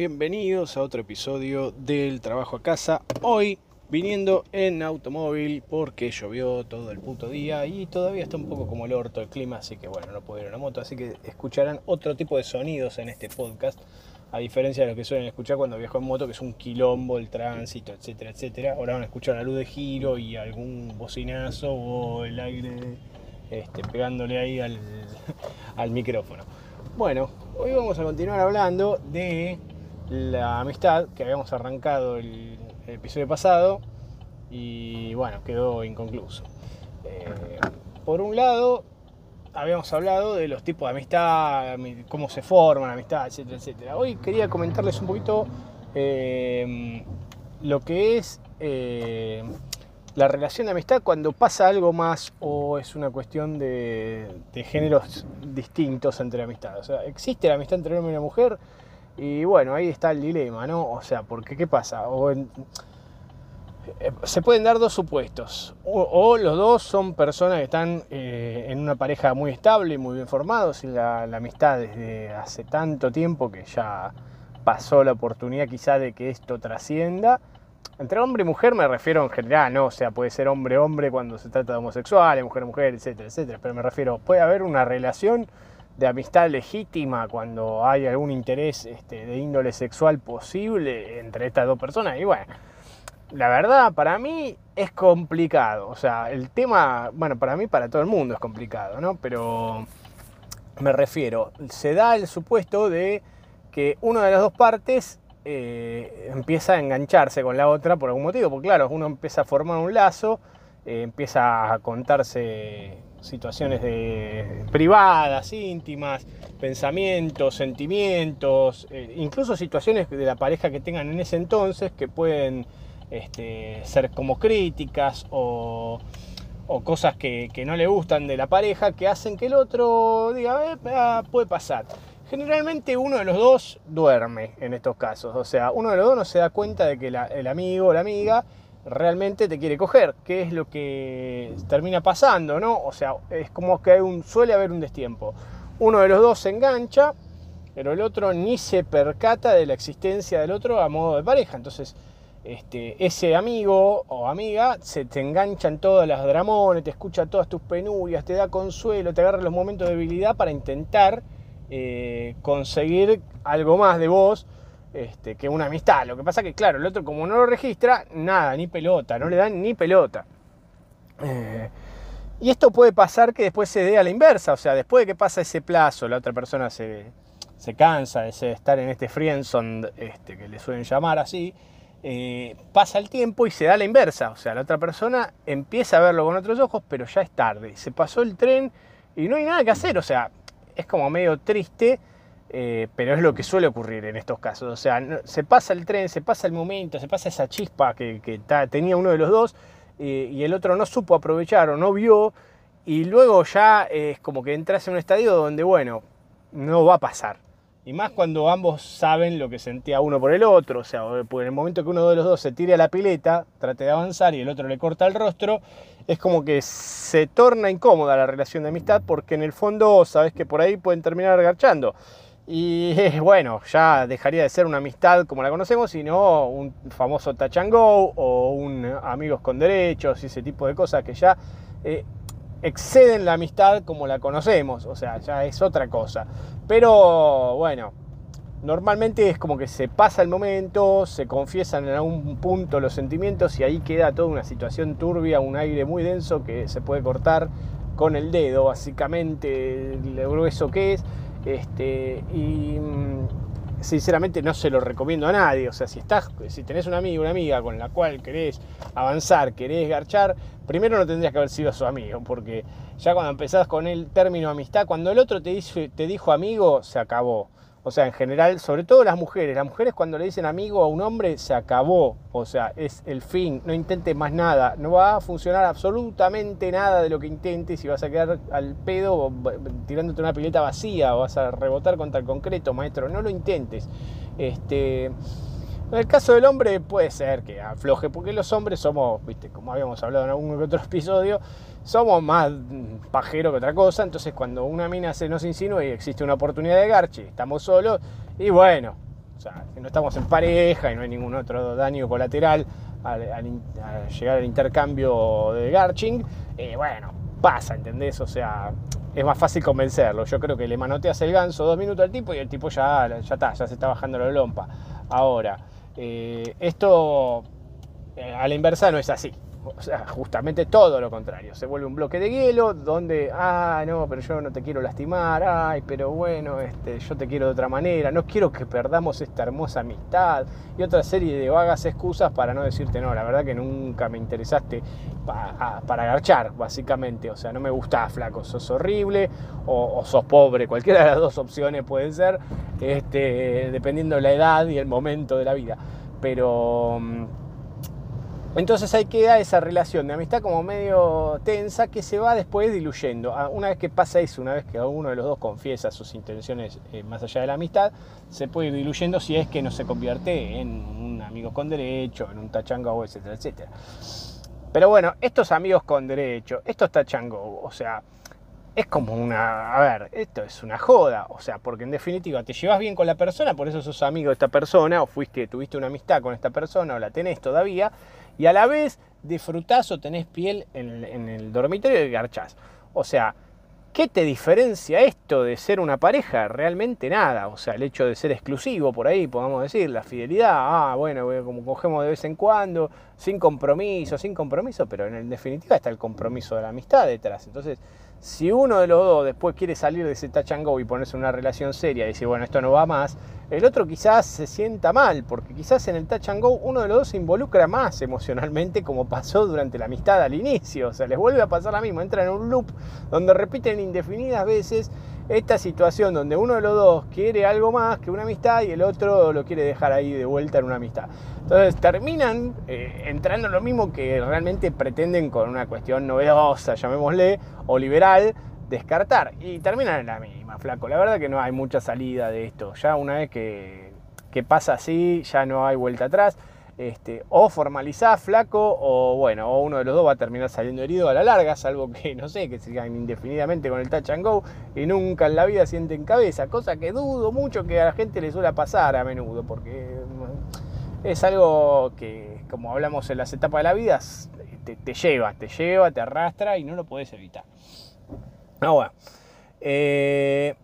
Bienvenidos a otro episodio del Trabajo a Casa. Hoy viniendo en automóvil porque llovió todo el puto día y todavía está un poco como el orto el clima, así que bueno, no puedo ir a la moto, así que escucharán otro tipo de sonidos en este podcast, a diferencia de lo que suelen escuchar cuando viajo en moto, que es un quilombo, el tránsito, etcétera, etcétera. Ahora van a escuchar la luz de giro y algún bocinazo o el aire este, pegándole ahí al, al micrófono. Bueno, hoy vamos a continuar hablando de la amistad que habíamos arrancado el, episodio pasado y bueno, quedó inconcluso. Eh, por un lado, habíamos hablado de los tipos de amistad, cómo se forman la amistad, etcétera, etcétera. Hoy quería comentarles un poquito eh, lo que es eh, la relación de amistad cuando pasa algo más o es una cuestión de, de géneros distintos entre la amistad. O sea, existe la amistad entre un hombre y una mujer y bueno, ahí está el dilema, ¿no? O sea, porque ¿qué pasa? O eh, se pueden dar dos supuestos. O, los dos son personas que están eh, en una pareja muy estable, muy bien formados, y la, la, amistad desde hace tanto tiempo que ya pasó la oportunidad quizá de que esto trascienda. Entre hombre y mujer me refiero en general, ¿no? O sea, puede ser hombre-hombre cuando se trata de homosexuales, mujer-mujer, etcétera, etcétera. Pero me refiero, puede haber una relación de amistad legítima cuando hay algún interés este, de índole sexual posible entre estas dos personas. Y bueno, la verdad, para mí es complicado. O sea, el tema, bueno, para mí, para todo el mundo es complicado, ¿no? Pero me refiero, se da el supuesto de que una de las dos partes eh, empieza a engancharse con la otra por algún motivo. Porque claro, uno empieza a formar un lazo, eh, empieza a contarse situaciones de, privadas, íntimas, pensamientos, sentimientos, eh, incluso situaciones de la pareja que tengan en ese entonces que pueden este, ser como críticas o, o cosas que, no le gustan de la pareja que hacen que el otro diga, eh, puede pasar. Generalmente uno de los dos duerme en estos casos, o sea, uno de los dos no se da cuenta de que el amigo o la amiga realmente te quiere coger, que es lo que termina pasando, ¿no? O sea, es como que hay un, suele haber un destiempo. Uno de los dos se engancha, pero el otro ni se percata de la existencia del otro a modo de pareja. Entonces, este, ese amigo o amiga se te engancha en todas las dramones, te escucha todas tus penurias, te da consuelo, te agarra los momentos de debilidad para intentar eh, conseguir algo más de vos este, que una amistad. Lo que pasa que, claro, el otro como no lo registra, nada, ni pelota, no le dan ni pelota. Eh, y esto puede pasar que después se dé a la inversa, o sea, después de que pasa ese plazo, la otra persona se, se cansa de estar en este friendzone, este, que le suelen llamar así, eh, pasa el tiempo y se da la inversa, o sea, la otra persona empieza a verlo con otros ojos, pero ya es tarde, se pasó el tren y no hay nada que hacer, o sea, es como medio triste eh, pero es lo que suele ocurrir en estos casos. O sea, se pasa el tren, se pasa el momento, se pasa esa chispa que, tenía uno de los dos eh, y el otro no supo aprovechar o no vio y luego ya es como que entras en un estadio donde, bueno, no va a pasar. Y más cuando ambos saben lo que sentía uno por el otro, o sea, en el momento que uno de los dos se tire a la pileta, trate de avanzar y el otro le corta el rostro, es como que se torna incómoda la relación de amistad porque en el fondo sabes que por ahí pueden terminar agarchando. Y bueno, ya dejaría de ser una amistad como la conocemos, sino un famoso touch and go o un amigos con derechos y ese tipo de cosas que ya eh, exceden la amistad como la conocemos, o sea, ya es otra cosa. Pero bueno, normalmente es como que se pasa el momento, se confiesan en algún punto los sentimientos y ahí queda toda una situación turbia, un aire muy denso que se puede cortar con el dedo, básicamente, lo grueso que es. Este, y mm, sinceramente no se lo recomiendo a nadie. O sea, si estás, si tenés un amigo, una amiga con la cual querés avanzar, querés garchar, primero no tendrías que haber sido su amigo, porque ya cuando empezás con el término amistad, cuando el otro te, dice, te dijo amigo, se acabó. O sea, en general, sobre todo las mujeres. Las mujeres cuando le dicen amigo a un hombre, se acabó. O sea, es el fin. No intentes más nada. No va a funcionar absolutamente nada de lo que intentes y vas a quedar al pedo tirándote una pileta vacía o vas a rebotar contra el concreto, maestro. No lo intentes. Este... En el caso del hombre puede ser que afloje, porque los hombres somos, viste, como habíamos hablado en algún otro episodio, somos más pajeros que otra cosa. Entonces, cuando una mina se nos insinúa y existe una oportunidad de garche, estamos solos, y bueno, O sea, si no estamos en pareja y no hay ningún otro daño colateral al, llegar al intercambio de Garching, eh, bueno, pasa, ¿entendés? O sea, es más fácil convencerlo. Yo creo que le manoteas el ganso dos minutos al tipo y el tipo ya, ya está, ya se está bajando la lompa. Ahora, eh, esto eh, a la inversa no es así. O sea, justamente todo lo contrario. Se vuelve un bloque de hielo donde, ah, no, pero yo no te quiero lastimar, ay, pero bueno, este, yo te quiero de otra manera, no quiero que perdamos esta hermosa amistad y otra serie de vagas excusas para no decirte, no, la verdad que nunca me interesaste para agarchar, básicamente. O sea, no me gustás, flaco, sos horrible o, sos pobre, cualquiera de las dos opciones puede ser, este, dependiendo de la edad y el momento de la vida. Pero mm, entonces ahí queda esa relación de amistad como medio tensa que se va después diluyendo. Ah, una vez que pasa eso, una vez que uno de los dos confiesa sus intenciones eh, más allá de la amistad, se puede ir diluyendo si es que no se convierte en un amigo con derecho, en un tachango, etcétera, etcétera. Pero bueno, estos amigos con derecho, estos tachango, o sea, es como una, a ver, esto es una joda, o sea, porque en definitiva te llevas bien con la persona, por eso sos amigo de esta persona, o fuiste, tuviste una amistad con esta persona, o la tenés todavía, y a la vez disfrutás o tenés piel en, el dormitorio y garchás. O sea, ¿qué te diferencia esto de ser una pareja? Realmente nada. O sea, el hecho de ser exclusivo por ahí, podemos decir, la fidelidad, ah, bueno, como cogemos de vez en cuando, sin compromiso, sin compromiso, pero en definitiva está el compromiso de la amistad detrás. Entonces, si uno de los dos después quiere salir de ese touch and go y ponerse en una relación seria y decir, bueno, esto no va más, el otro quizás se sienta mal, porque quizás en el touch and go uno de los dos se involucra más emocionalmente como pasó durante la amistad al inicio. O sea, les vuelve a pasar lo mismo, entran en un loop donde repiten indefinidas veces esta situación donde uno de los dos quiere algo más que una amistad y el otro lo quiere dejar ahí de vuelta en una amistad. Entonces terminan eh, entrando en lo mismo que realmente pretenden con una cuestión novedosa, llamémosle, o liberal, descartar. Y terminan en la misma, flaco. La verdad que no hay mucha salida de esto. Ya una vez que, que pasa así, ya no hay vuelta atrás. Este, o formalizás flaco o bueno, o uno de los dos va a terminar saliendo herido a la larga, salvo que, no sé, que sigan indefinidamente con el touch and go y nunca en la vida sienten cabeza, cosa que dudo mucho que a la gente le suele pasar a menudo, porque mm, es algo que, como hablamos en las etapas de la vida, te, lleva, te lleva, te arrastra y no lo puedes evitar. Ah, bueno. Eh,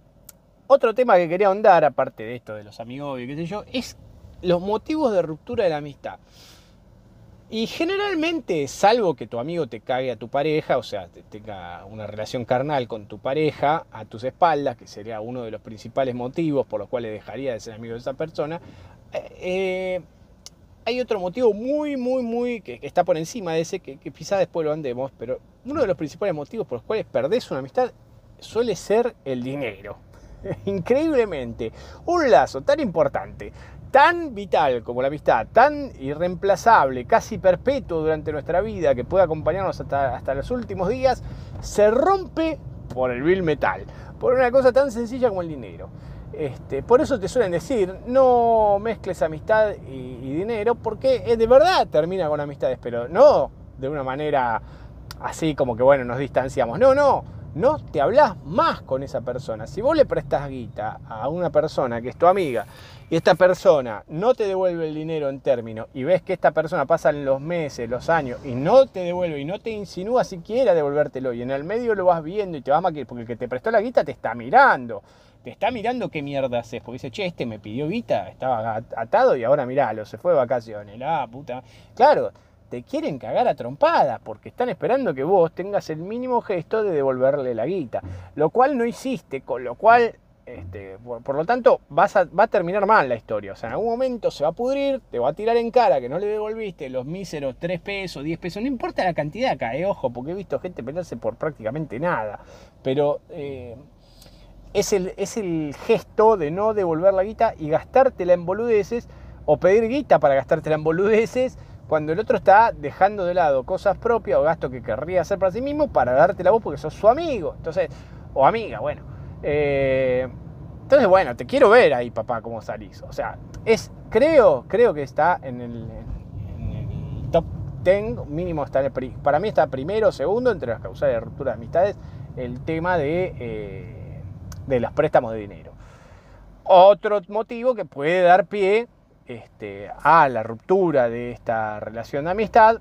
otro tema que quería ahondar, aparte de esto de los amigos y qué sé yo, es los motivos de ruptura de la amistad. Y generalmente, salvo que tu amigo te cague a tu pareja, o sea, tenga una relación carnal con tu pareja a tus espaldas, que sería uno de los principales motivos por los cuales dejaría de ser amigo de esa persona, eh, hay otro motivo muy, muy, muy, que, está por encima de ese, que, que después lo andemos, pero uno de los principales motivos por los cuales perdés una amistad suele ser el dinero. Increíblemente, un lazo tan importante tan vital como la amistad, tan irreemplazable, casi perpetuo durante nuestra vida, que puede acompañarnos hasta, hasta los últimos días, se rompe por el vil metal, por una cosa tan sencilla como el dinero. Este, por eso te suelen decir, no mezcles amistad y, y dinero, porque de verdad termina con amistades, pero no de una manera así como que, bueno, nos distanciamos. No, no, no te hablas más con esa persona. Si vos le prestas guita a una persona que es tu amiga y esta persona no te devuelve el dinero en términos y ves que esta persona pasa los meses, los años y no te devuelve y no te insinúa siquiera devolvértelo y en el medio lo vas viendo y te vas a porque el que te prestó la guita te está mirando. Te está mirando qué mierda haces, porque dice, che, este me pidió guita, estaba atado y ahora miralo, se fue de vacaciones, la puta. Claro, te quieren cagar a trompada porque están esperando que vos tengas el mínimo gesto de devolverle la guita, lo cual no hiciste, con lo cual, este, por, lo tanto, vas va a terminar mal la historia. O sea, en algún momento se va a pudrir, te va a tirar en cara que no le devolviste los míseros 3 pesos, 10 pesos, no importa la cantidad acá, eh, ojo, porque he visto gente pelearse por prácticamente nada, pero... Eh, es el, es el gesto de no devolver la guita y gastártela en boludeces o pedir guita para gastártela en boludeces cuando el otro está dejando de lado cosas propias o gastos que querría hacer para sí mismo para darte la voz porque sos su amigo. Entonces, o amiga, bueno. Eh, entonces, bueno, te quiero ver ahí, papá, cómo salís. O sea, es, creo, creo que está en el, top 10, mínimo está para mí está primero o segundo entre las causas de ruptura de amistades el tema de, eh, de los préstamos de dinero. otro motivo que puede dar pie este, a la ruptura de esta relación de amistad,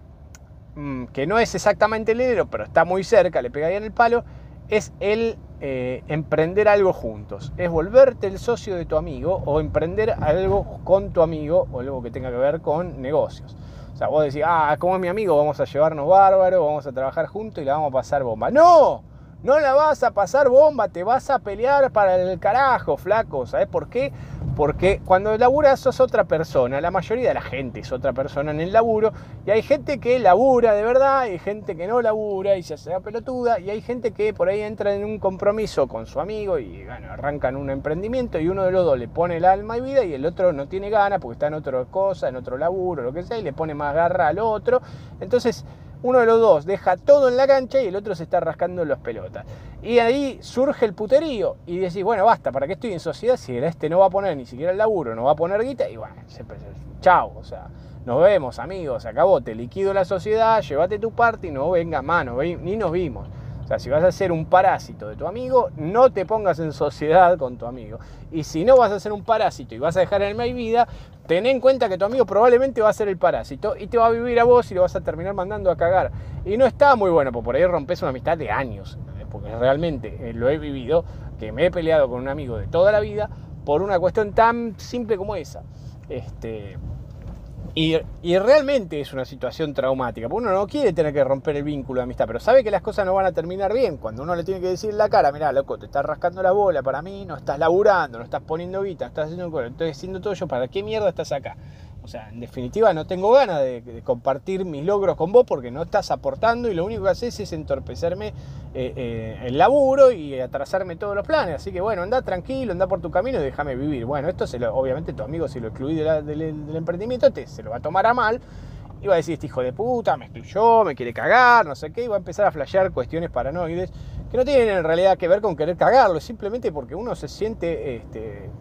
mm, que no es exactamente el heredero, pero está muy cerca, le pega ahí en el palo, es el eh, emprender algo juntos. Es volverte el socio de tu amigo o emprender algo con tu amigo o algo que tenga que ver con negocios. O sea, vos decís, ah, como es mi amigo, vamos a llevarnos bárbaro, vamos a trabajar juntos y la vamos a pasar bomba. ¡No! No la vas a pasar bomba, te vas a pelear para el carajo, flaco. ¿Sabes por qué? Porque cuando laburas sos otra persona, la mayoría de la gente es otra persona en el laburo, y hay gente que labura de verdad, hay gente que no labura y se hace la pelotuda, y hay gente que por ahí entra en un compromiso con su amigo y bueno, arrancan un emprendimiento y uno de los dos le pone el alma y vida y el otro no tiene ganas porque está en otra cosa, en otro laburo, lo que sea, y le pone más garra al otro. Entonces, uno de los dos deja todo en la cancha y el otro se está rascando las pelotas. Y ahí surge el puterío y decís, bueno, basta, ¿para qué estoy en sociedad si este no va a poner ni siquiera el laburo, no va a poner guita? Y bueno, chao, o sea, nos vemos amigos, se acabó, te liquido la sociedad, llévate tu parte y no venga mano, ni nos vimos. O sea, si vas a ser un parásito de tu amigo, no te pongas en sociedad con tu amigo. Y si no vas a ser un parásito y vas a dejar en el vida, ten en cuenta que tu amigo probablemente va a ser el parásito y te va a vivir a vos y lo vas a terminar mandando a cagar. Y no está muy bueno, porque por ahí rompes una amistad de años. Porque realmente eh, lo he vivido, que me he peleado con un amigo de toda la vida por una cuestión tan simple como esa. Este, y, realmente es una situación traumática, porque uno no quiere tener que romper el vínculo de amistad, pero sabe que las cosas no van a terminar bien. Cuando uno le tiene que decir en la cara, mira, loco, te estás rascando la bola para mí, no estás laburando, no estás poniendo guita, estás haciendo, estoy haciendo todo yo, ¿para qué mierda estás acá? O sea, en definitiva no tengo ganas de, compartir mis logros con vos porque no estás aportando y lo único que haces es entorpecerme eh, eh, el laburo y atrasarme todos los planes. Así que bueno, anda tranquilo, anda por tu camino y déjame vivir. Bueno, esto se lo, obviamente tu amigo si lo excluí del, emprendimiento te, se lo va a tomar a mal y va a decir este hijo de puta me excluyó, me quiere cagar, no sé qué, y va a empezar a flashear cuestiones paranoides que no tienen en realidad que ver con querer cagarlo, simplemente porque uno se siente este,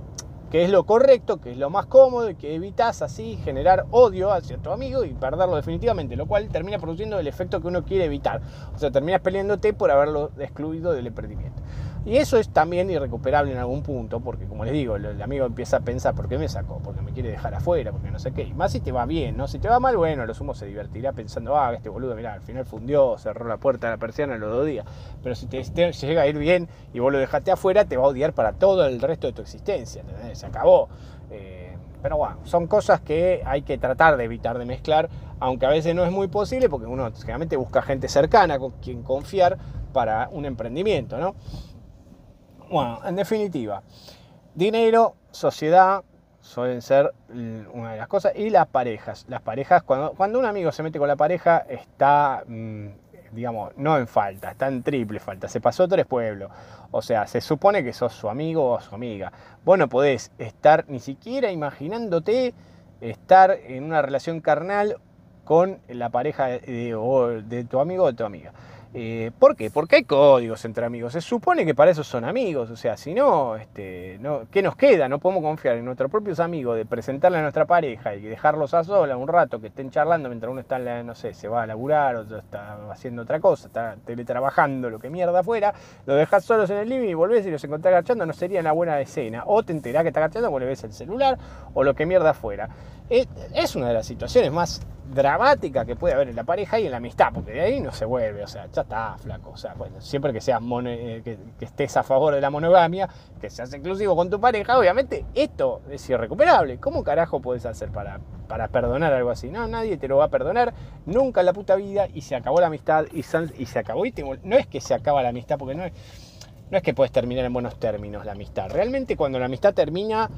que es lo correcto, que es lo más cómodo y que evitas así generar odio hacia tu amigo y perderlo definitivamente, lo cual termina produciendo el efecto que uno quiere evitar. O sea, terminas peleándote por haberlo excluido del emprendimiento. Y eso es también irrecuperable en algún punto, porque como les digo, el amigo empieza a pensar, ¿por qué me sacó? Porque me quiere dejar afuera, porque no sé qué. Y más si te va bien, ¿no? Si te va mal, bueno, lo sumo se divertirá pensando, ah, este boludo, mira, al final fundió, cerró la puerta de la persiana los dos días. Pero si te, llega a ir bien y vos lo dejaste afuera, te va a odiar para todo el resto de tu existencia, Se acabó. Eh, pero bueno, son cosas que hay que tratar de evitar de mezclar, aunque a veces no es muy posible, porque uno generalmente busca gente cercana con quien confiar para un emprendimiento, ¿no? Bueno, en definitiva, dinero, sociedad, suelen ser una de las cosas. Y las parejas. Las parejas, cuando, un amigo se mete con la pareja, está, mm, digamos, no en falta, está en triple falta. Se pasó tres pueblos. O sea, se supone que sos su amigo o su amiga. Vos no podés estar ni siquiera imaginándote estar en una relación carnal con la pareja de, de tu amigo o de tu amiga. Eh, ¿Por qué? Porque hay códigos entre amigos. Se supone que para eso son amigos. O sea, si no, este, no, ¿qué nos queda? No podemos confiar en nuestros propios amigos de presentarle a nuestra pareja y dejarlos a solas un rato que estén charlando mientras uno está, no sé, se va a laburar o está haciendo otra cosa, está teletrabajando, lo que mierda fuera. Lo dejas solos en el living y volvés y los encontrás agachando. No sería una buena escena. O te enterás que está cuando le ves el celular o lo que mierda fuera. Es una de las situaciones más dramática que puede haber en la pareja y en la amistad, porque de ahí no se vuelve, o sea, ya está flaco, o sea, bueno, siempre que seas eh, que, estés a favor de la monogamia, que seas exclusivo con tu pareja, obviamente esto es irrecuperable. ¿Cómo carajo puedes hacer para, para perdonar algo así? No, nadie te lo va a perdonar nunca en la puta vida y se acabó la amistad y, se acabó y no es que se acaba la amistad, porque no es no es que puedes terminar en buenos términos la amistad. Realmente cuando la amistad termina,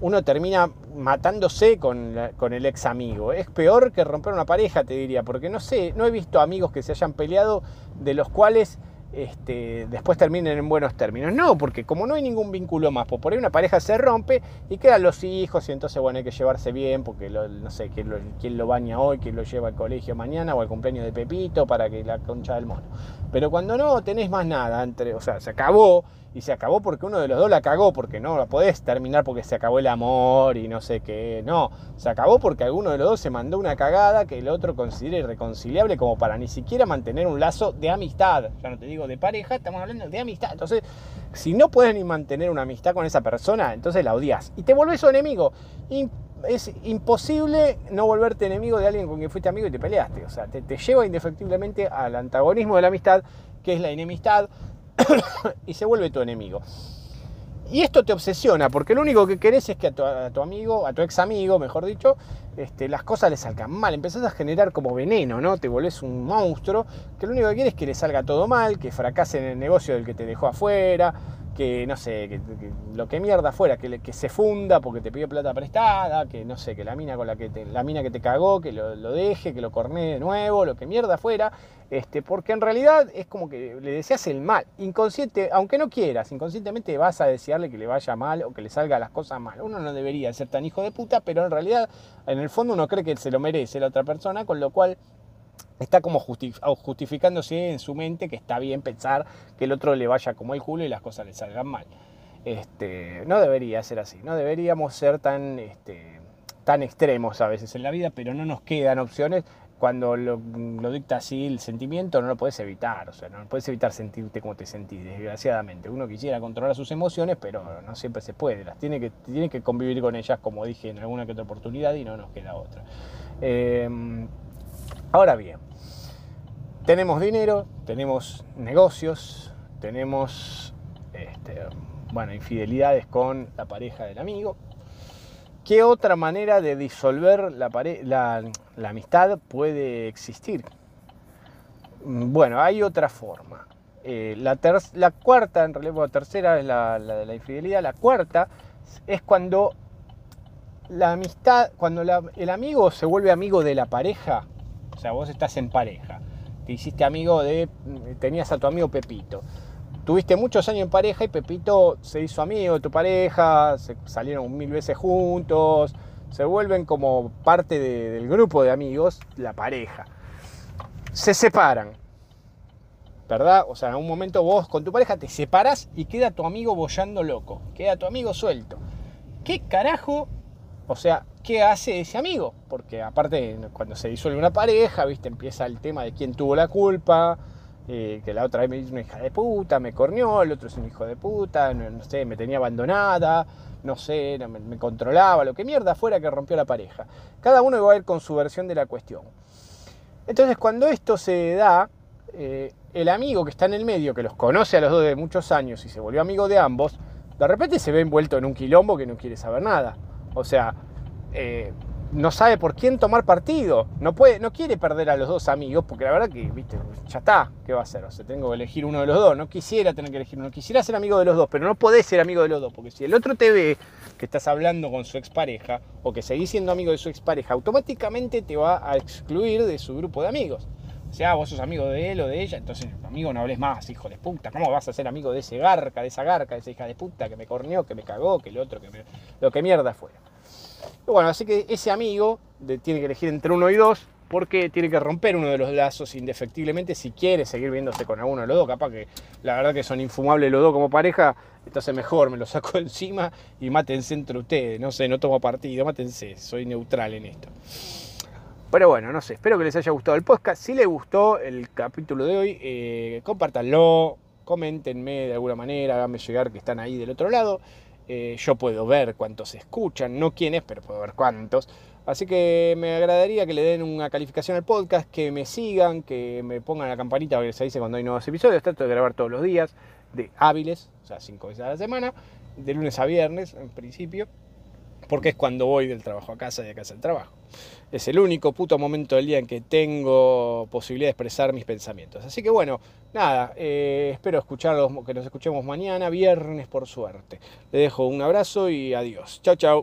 uno termina matándose con, con, el ex amigo. Es peor que romper una pareja, te diría, porque no sé, no he visto amigos que se hayan peleado de los cuales este, después terminen en buenos términos. No, porque como no hay ningún vínculo más, pues por ahí una pareja se rompe y quedan los hijos y entonces bueno, hay que llevarse bien porque no sé quién lo, quién lo baña hoy, quién lo lleva al colegio mañana o al cumpleaños de Pepito para que la concha del mono. Pero cuando no tenés más nada, entre, o sea, se acabó y se acabó porque uno de los dos la cagó, porque no la podés terminar porque se acabó el amor y no sé qué. No, se acabó porque alguno de los dos se mandó una cagada que el otro considere irreconciliable como para ni siquiera mantener un lazo de amistad. Ya no te digo digo de pareja, estamos hablando de amistad. Entonces, si no puedes ni mantener una amistad con esa persona, entonces la odias. Y te volvés su enemigo. es imposible no volverte enemigo de alguien con quien fuiste amigo y te peleaste. O sea, te, te lleva indefectiblemente al antagonismo de la amistad, que es la enemistad, y se vuelve tu enemigo. Y esto te obsesiona, porque lo único que querés es que a tu, amigo, a tu ex amigo, mejor dicho, este, las cosas le salgan mal. Empezás a generar como veneno, ¿no? Te volvés un monstruo, que lo único que quieres es que le salga todo mal, que fracase en el negocio del que te dejó afuera, que no sé, que, lo que mierda fuera, que, que, se funda porque te pidió plata prestada, que no sé, que la mina con la que te, la mina que te cagó, que lo, deje, que lo cornee de nuevo, lo que mierda fuera, este, porque en realidad es como que le deseas el mal, inconsciente, aunque no quieras, inconscientemente vas a desearle que le vaya mal o que le salga las cosas mal. Uno no debería ser tan hijo de puta, pero en realidad en el fondo uno cree que se lo merece la otra persona, con lo cual está como justificándose en su mente que está bien pensar que el otro le vaya como el culo y las cosas le salgan mal. Este, no debería ser así, no deberíamos ser tan, este, tan extremos a veces en la vida, pero no nos quedan opciones. Cuando lo, dicta así el sentimiento, no lo puedes evitar, o sea, no puedes evitar sentirte como te sentís, desgraciadamente. Uno quisiera controlar sus emociones, pero no siempre se puede, las tiene que, que convivir con ellas, como dije en alguna que otra oportunidad, y no nos queda otra. Em, ahora bien, tenemos dinero, tenemos negocios, tenemos este, bueno, infidelidades con la pareja del amigo. ¿Qué otra manera de disolver la, amistad puede existir? Bueno, hay otra forma. Eh, la, cuarta, en realidad, la tercera es la, de la infidelidad. La cuarta es cuando la amistad, cuando el amigo se vuelve amigo de la pareja, sea, vos estás en pareja hiciste amigo de, tenías a tu amigo Pepito. Tuviste muchos años en pareja y Pepito se hizo amigo de tu pareja, se salieron mil veces juntos, se vuelven como parte del grupo de amigos, la pareja. Se separan, ¿verdad? O sea, en un momento vos con tu pareja te separas y queda tu amigo bollando loco, queda tu amigo suelto. ¿Qué carajo? O sea, qué hace ese amigo, porque aparte cuando se disuelve una pareja, viste, empieza el tema de quién tuvo la culpa, eh, que la otra vez me dice una hija de puta, me corneó, el otro es un hijo de puta, no, sé, me tenía abandonada, no sé, me, controlaba, lo que mierda fuera que rompió la pareja. Cada uno va a ir con su versión de la cuestión. Entonces cuando esto se da, eh, el amigo que está en el medio, que los conoce a los dos de muchos años y se volvió amigo de ambos, de repente se ve envuelto en un quilombo que no quiere saber nada. O sea, eh, no sabe por quién tomar partido. No, puede, no quiere perder a los dos amigos, porque la verdad que, viste, ya está, ¿qué va a hacer? O sea, tengo que elegir uno de los dos. No quisiera tener que elegir uno, quisiera ser amigo de los dos, pero no podés ser amigo de los dos, porque si el otro te ve que estás hablando con su expareja o que seguís siendo amigo de su expareja, automáticamente te va a excluir de su grupo de amigos. O sea, vos sos amigo de él o de ella, entonces, amigo, no hables más, hijo de puta. ¿Cómo vas a ser amigo de ese garca, de esa garca, de esa hija de puta que me corneó, que me cagó, que el otro, que me... lo que mierda fuera? Bueno, así que ese amigo tiene que elegir entre uno y dos porque tiene que romper uno de los lazos indefectiblemente si quiere seguir viéndose con alguno de los dos. Capaz que la verdad que son infumables los dos como pareja, entonces mejor me lo saco encima y mátense entre ustedes. No sé, no tomo partido, mátense, soy neutral en esto. Pero bueno, no sé, espero que les haya gustado el podcast. Si les gustó el capítulo de hoy, eh, compártanlo, coméntenme de alguna manera, háganme llegar que están ahí del otro lado. Eh, yo puedo ver cuántos escuchan, no quiénes, pero puedo ver cuántos. Así que me agradaría que le den una calificación al podcast, que me sigan, que me pongan la campanita para que se dice cuando hay nuevos episodios. Trato de grabar todos los días, de hábiles, o sea, cinco veces a la semana, de lunes a viernes en principio porque es cuando voy del trabajo a casa y de casa al trabajo. Es el único puto momento del día en que tengo posibilidad de expresar mis pensamientos. Así que bueno, nada, eh, espero escucharlos, que nos escuchemos mañana, viernes por suerte. Le dejo un abrazo y adiós. Chao, chao.